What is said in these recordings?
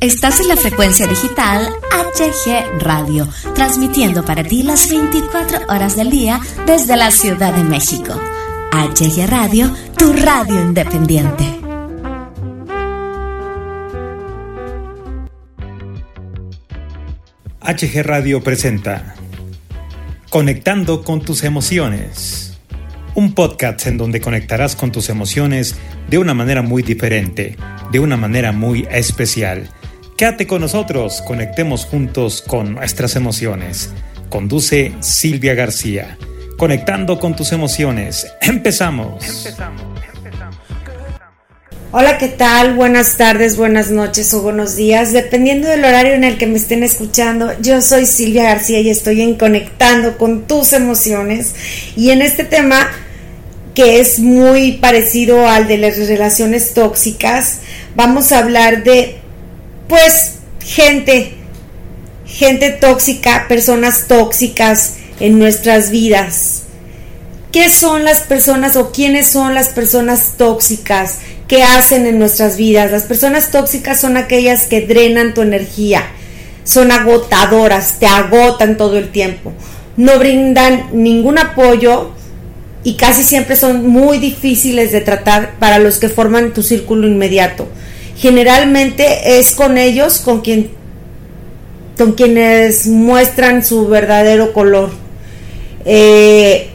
Estás en la frecuencia digital HG Radio, transmitiendo para ti las 24 horas del día desde la Ciudad de México. HG Radio, tu radio independiente. HG Radio presenta Conectando con tus emociones. Un podcast en donde conectarás con tus emociones de una manera muy diferente, de una manera muy especial Quédate con nosotros, conectemos juntos con nuestras emociones. Conduce Silvia García. Conectando con tus emociones. Empezamos. Hola, ¿qué tal? Buenas tardes, buenas noches o buenos días, dependiendo del horario en el que me estén escuchando. Yo soy Silvia García y estoy en Conectando con tus emociones. Y en este tema, que es muy parecido al de las relaciones tóxicas, vamos a hablar de pues gente, gente tóxica, personas tóxicas en nuestras vidas. ¿Qué son las personas o quiénes son las personas tóxicas? ¿Qué hacen en nuestras vidas? Las personas tóxicas son aquellas que drenan tu energía, son agotadoras, te agotan todo el tiempo, no brindan ningún apoyo y casi siempre son muy difíciles de tratar para los que forman tu círculo inmediato generalmente es con ellos con quien con quienes muestran su verdadero color. Eh,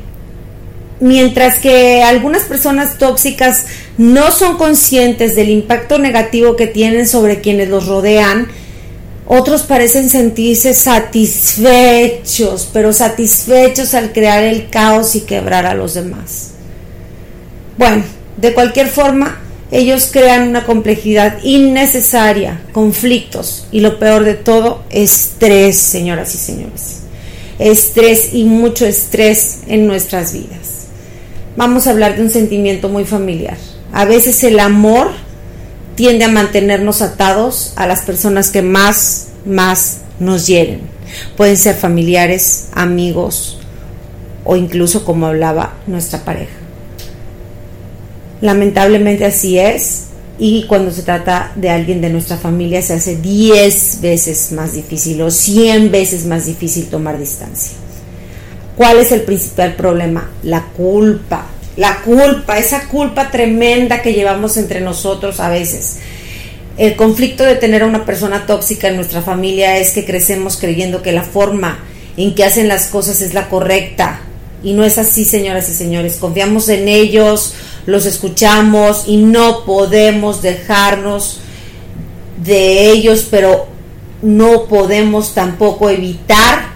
mientras que algunas personas tóxicas no son conscientes del impacto negativo que tienen sobre quienes los rodean, otros parecen sentirse satisfechos, pero satisfechos al crear el caos y quebrar a los demás. Bueno, de cualquier forma, ellos crean una complejidad innecesaria, conflictos y lo peor de todo, estrés, señoras y señores. Estrés y mucho estrés en nuestras vidas. Vamos a hablar de un sentimiento muy familiar. A veces el amor tiende a mantenernos atados a las personas que más, más nos hieren. Pueden ser familiares, amigos o incluso, como hablaba, nuestra pareja. Lamentablemente así es y cuando se trata de alguien de nuestra familia se hace 10 veces más difícil o 100 veces más difícil tomar distancia. ¿Cuál es el principal problema? La culpa. La culpa, esa culpa tremenda que llevamos entre nosotros a veces. El conflicto de tener a una persona tóxica en nuestra familia es que crecemos creyendo que la forma en que hacen las cosas es la correcta. Y no es así, señoras y señores. Confiamos en ellos, los escuchamos y no podemos dejarnos de ellos, pero no podemos tampoco evitar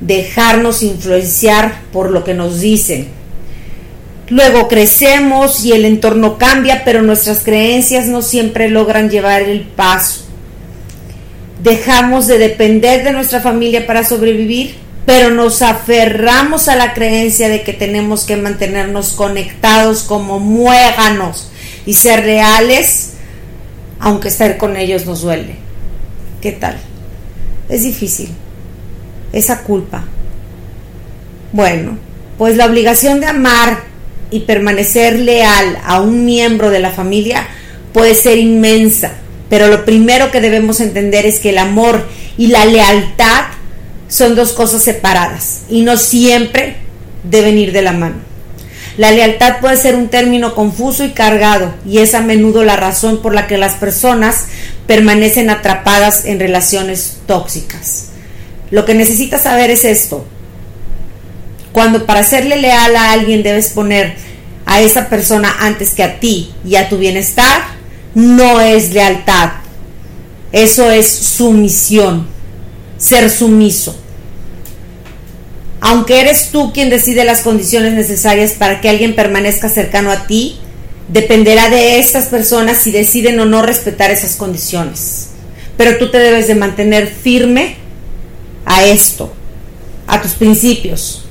dejarnos influenciar por lo que nos dicen. Luego crecemos y el entorno cambia, pero nuestras creencias no siempre logran llevar el paso. Dejamos de depender de nuestra familia para sobrevivir pero nos aferramos a la creencia de que tenemos que mantenernos conectados como muéganos y ser reales, aunque estar con ellos nos duele. ¿Qué tal? Es difícil. Esa culpa. Bueno, pues la obligación de amar y permanecer leal a un miembro de la familia puede ser inmensa, pero lo primero que debemos entender es que el amor y la lealtad son dos cosas separadas y no siempre deben ir de la mano. La lealtad puede ser un término confuso y cargado y es a menudo la razón por la que las personas permanecen atrapadas en relaciones tóxicas. Lo que necesitas saber es esto. Cuando para serle leal a alguien debes poner a esa persona antes que a ti y a tu bienestar, no es lealtad. Eso es sumisión ser sumiso. Aunque eres tú quien decide las condiciones necesarias para que alguien permanezca cercano a ti, dependerá de estas personas si deciden o no respetar esas condiciones. Pero tú te debes de mantener firme a esto, a tus principios,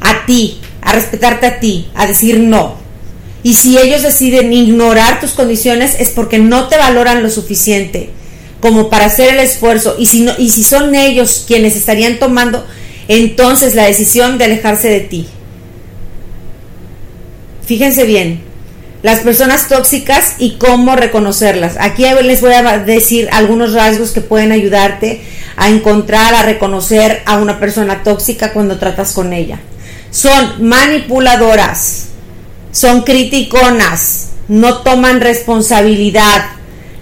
a ti, a respetarte a ti, a decir no. Y si ellos deciden ignorar tus condiciones es porque no te valoran lo suficiente como para hacer el esfuerzo y si, no, y si son ellos quienes estarían tomando entonces la decisión de alejarse de ti. Fíjense bien, las personas tóxicas y cómo reconocerlas. Aquí les voy a decir algunos rasgos que pueden ayudarte a encontrar, a reconocer a una persona tóxica cuando tratas con ella. Son manipuladoras, son criticonas, no toman responsabilidad,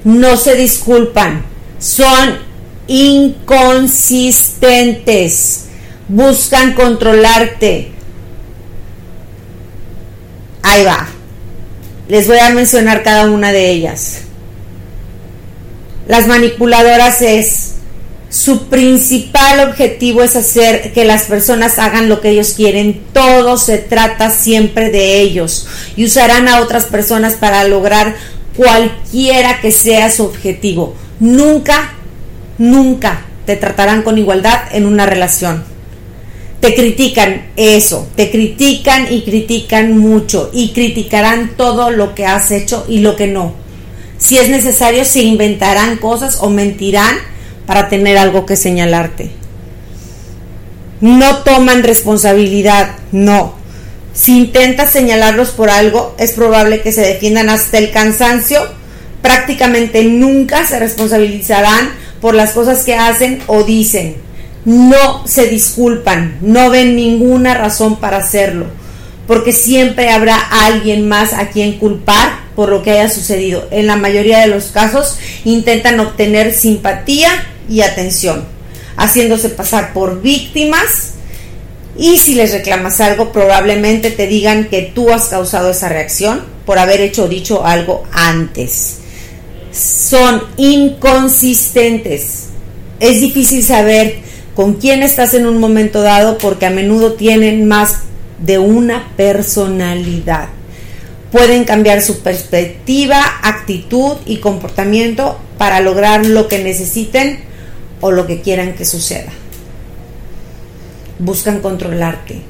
no se disculpan, son inconsistentes, buscan controlarte. Ahí va. Les voy a mencionar cada una de ellas. Las manipuladoras es su principal objetivo es hacer que las personas hagan lo que ellos quieren. Todo se trata siempre de ellos y usarán a otras personas para lograr cualquiera que sea su objetivo. Nunca, nunca te tratarán con igualdad en una relación. Te critican eso, te critican y critican mucho y criticarán todo lo que has hecho y lo que no. Si es necesario, se inventarán cosas o mentirán para tener algo que señalarte. No toman responsabilidad, no. Si intentas señalarlos por algo, es probable que se defiendan hasta el cansancio. Prácticamente nunca se responsabilizarán por las cosas que hacen o dicen. No se disculpan, no ven ninguna razón para hacerlo, porque siempre habrá alguien más a quien culpar por lo que haya sucedido. En la mayoría de los casos intentan obtener simpatía y atención, haciéndose pasar por víctimas y si les reclamas algo probablemente te digan que tú has causado esa reacción por haber hecho o dicho algo antes. Son inconsistentes. Es difícil saber con quién estás en un momento dado porque a menudo tienen más de una personalidad. Pueden cambiar su perspectiva, actitud y comportamiento para lograr lo que necesiten o lo que quieran que suceda. Buscan controlarte.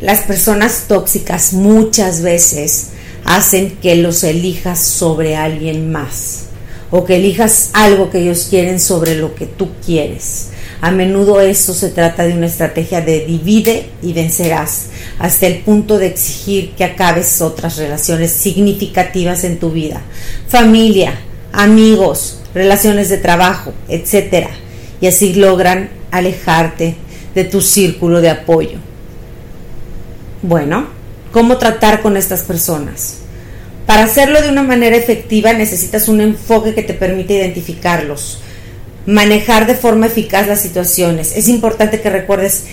Las personas tóxicas muchas veces hacen que los elijas sobre alguien más o que elijas algo que ellos quieren sobre lo que tú quieres. A menudo esto se trata de una estrategia de divide y vencerás, hasta el punto de exigir que acabes otras relaciones significativas en tu vida, familia, amigos, relaciones de trabajo, etcétera y así logran alejarte de tu círculo de apoyo. Bueno, ¿cómo tratar con estas personas? Para hacerlo de una manera efectiva necesitas un enfoque que te permita identificarlos, manejar de forma eficaz las situaciones. Es importante que recuerdes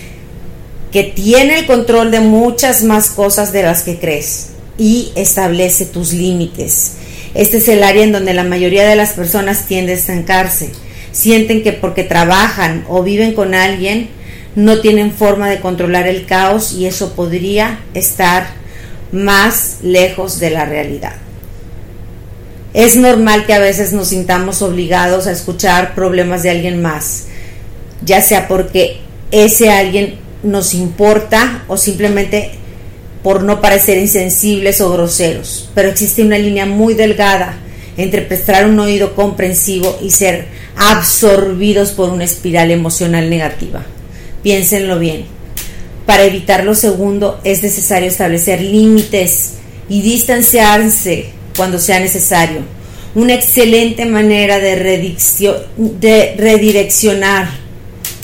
que tiene el control de muchas más cosas de las que crees y establece tus límites. Este es el área en donde la mayoría de las personas tiende a estancarse sienten que porque trabajan o viven con alguien no tienen forma de controlar el caos y eso podría estar más lejos de la realidad. Es normal que a veces nos sintamos obligados a escuchar problemas de alguien más, ya sea porque ese alguien nos importa o simplemente por no parecer insensibles o groseros. Pero existe una línea muy delgada entre prestar un oído comprensivo y ser absorbidos por una espiral emocional negativa. Piénsenlo bien. Para evitar lo segundo es necesario establecer límites y distanciarse cuando sea necesario. Una excelente manera de, redireccionar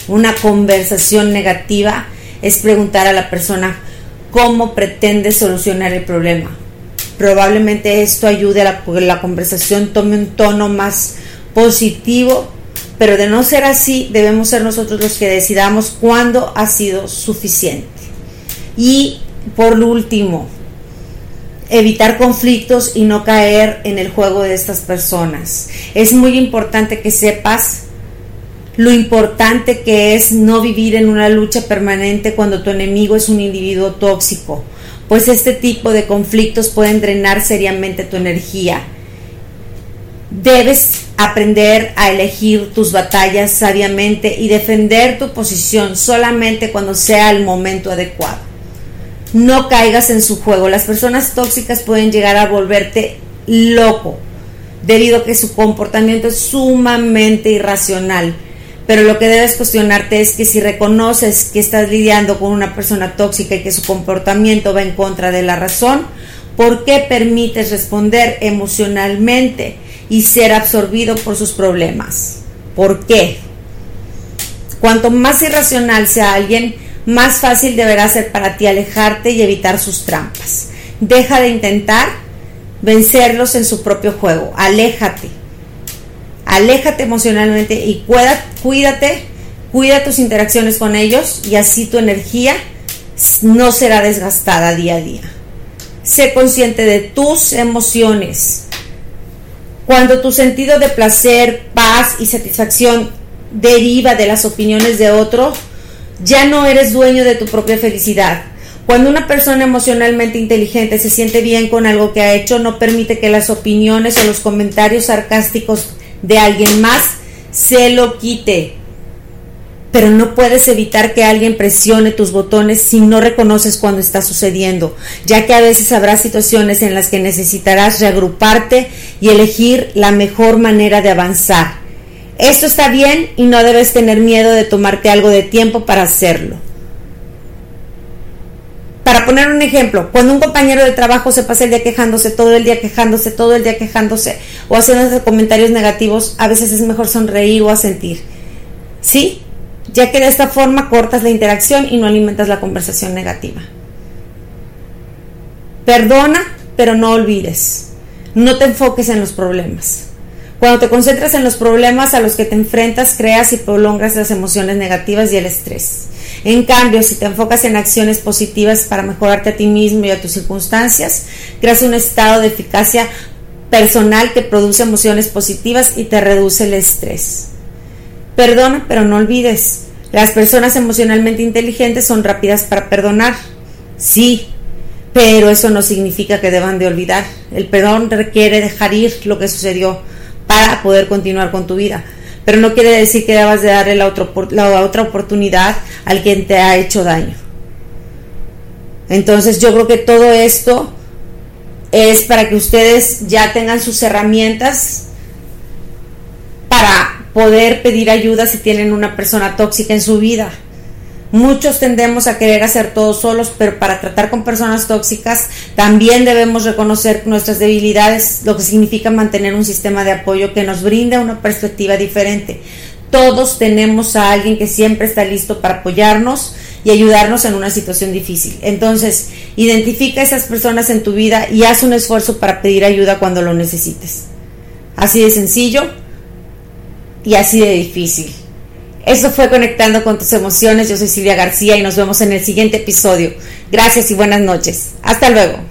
una conversación negativa es preguntar a la persona cómo pretende solucionar el problema. Probablemente esto ayude a que la conversación tome un tono más positivo, pero de no ser así, debemos ser nosotros los que decidamos cuándo ha sido suficiente. Y por último, evitar conflictos y no caer en el juego de estas personas. Es muy importante que sepas lo importante que es no vivir en una lucha permanente cuando tu enemigo es un individuo tóxico, pues este tipo de conflictos pueden drenar seriamente tu energía Debes aprender a elegir tus batallas sabiamente y defender tu posición solamente cuando sea el momento adecuado. No caigas en su juego. Las personas tóxicas pueden llegar a volverte loco debido a que su comportamiento es sumamente irracional. Pero lo que debes cuestionarte es que si reconoces que estás lidiando con una persona tóxica y que su comportamiento va en contra de la razón, ¿Por qué permites responder emocionalmente y ser absorbido por sus problemas? ¿Por qué? Cuanto más irracional sea alguien, más fácil deberá ser para ti alejarte y evitar sus trampas. Deja de intentar vencerlos en su propio juego. Aléjate. Aléjate emocionalmente y cuídate, cuida tus interacciones con ellos y así tu energía no será desgastada día a día. Sé consciente de tus emociones. Cuando tu sentido de placer, paz y satisfacción deriva de las opiniones de otro, ya no eres dueño de tu propia felicidad. Cuando una persona emocionalmente inteligente se siente bien con algo que ha hecho, no permite que las opiniones o los comentarios sarcásticos de alguien más se lo quite. Pero no puedes evitar que alguien presione tus botones si no reconoces cuando está sucediendo, ya que a veces habrá situaciones en las que necesitarás reagruparte y elegir la mejor manera de avanzar. Esto está bien y no debes tener miedo de tomarte algo de tiempo para hacerlo. Para poner un ejemplo, cuando un compañero de trabajo se pasa el día quejándose, todo el día quejándose, todo el día quejándose o haciendo comentarios negativos, a veces es mejor sonreír o asentir. ¿Sí? Ya que de esta forma cortas la interacción y no alimentas la conversación negativa. Perdona, pero no olvides. No te enfoques en los problemas. Cuando te concentras en los problemas a los que te enfrentas, creas y prolongas las emociones negativas y el estrés. En cambio, si te enfocas en acciones positivas para mejorarte a ti mismo y a tus circunstancias, creas un estado de eficacia personal que produce emociones positivas y te reduce el estrés. Perdona, pero no olvides. Las personas emocionalmente inteligentes son rápidas para perdonar. Sí, pero eso no significa que deban de olvidar. El perdón requiere dejar ir lo que sucedió para poder continuar con tu vida. Pero no quiere decir que debas de darle la, la otra oportunidad al quien te ha hecho daño. Entonces yo creo que todo esto es para que ustedes ya tengan sus herramientas poder pedir ayuda si tienen una persona tóxica en su vida. Muchos tendemos a querer hacer todo solos, pero para tratar con personas tóxicas también debemos reconocer nuestras debilidades, lo que significa mantener un sistema de apoyo que nos brinda una perspectiva diferente. Todos tenemos a alguien que siempre está listo para apoyarnos y ayudarnos en una situación difícil. Entonces, identifica a esas personas en tu vida y haz un esfuerzo para pedir ayuda cuando lo necesites. Así de sencillo y así de difícil. Eso fue Conectando con tus emociones. Yo soy Silvia García y nos vemos en el siguiente episodio. Gracias y buenas noches. Hasta luego.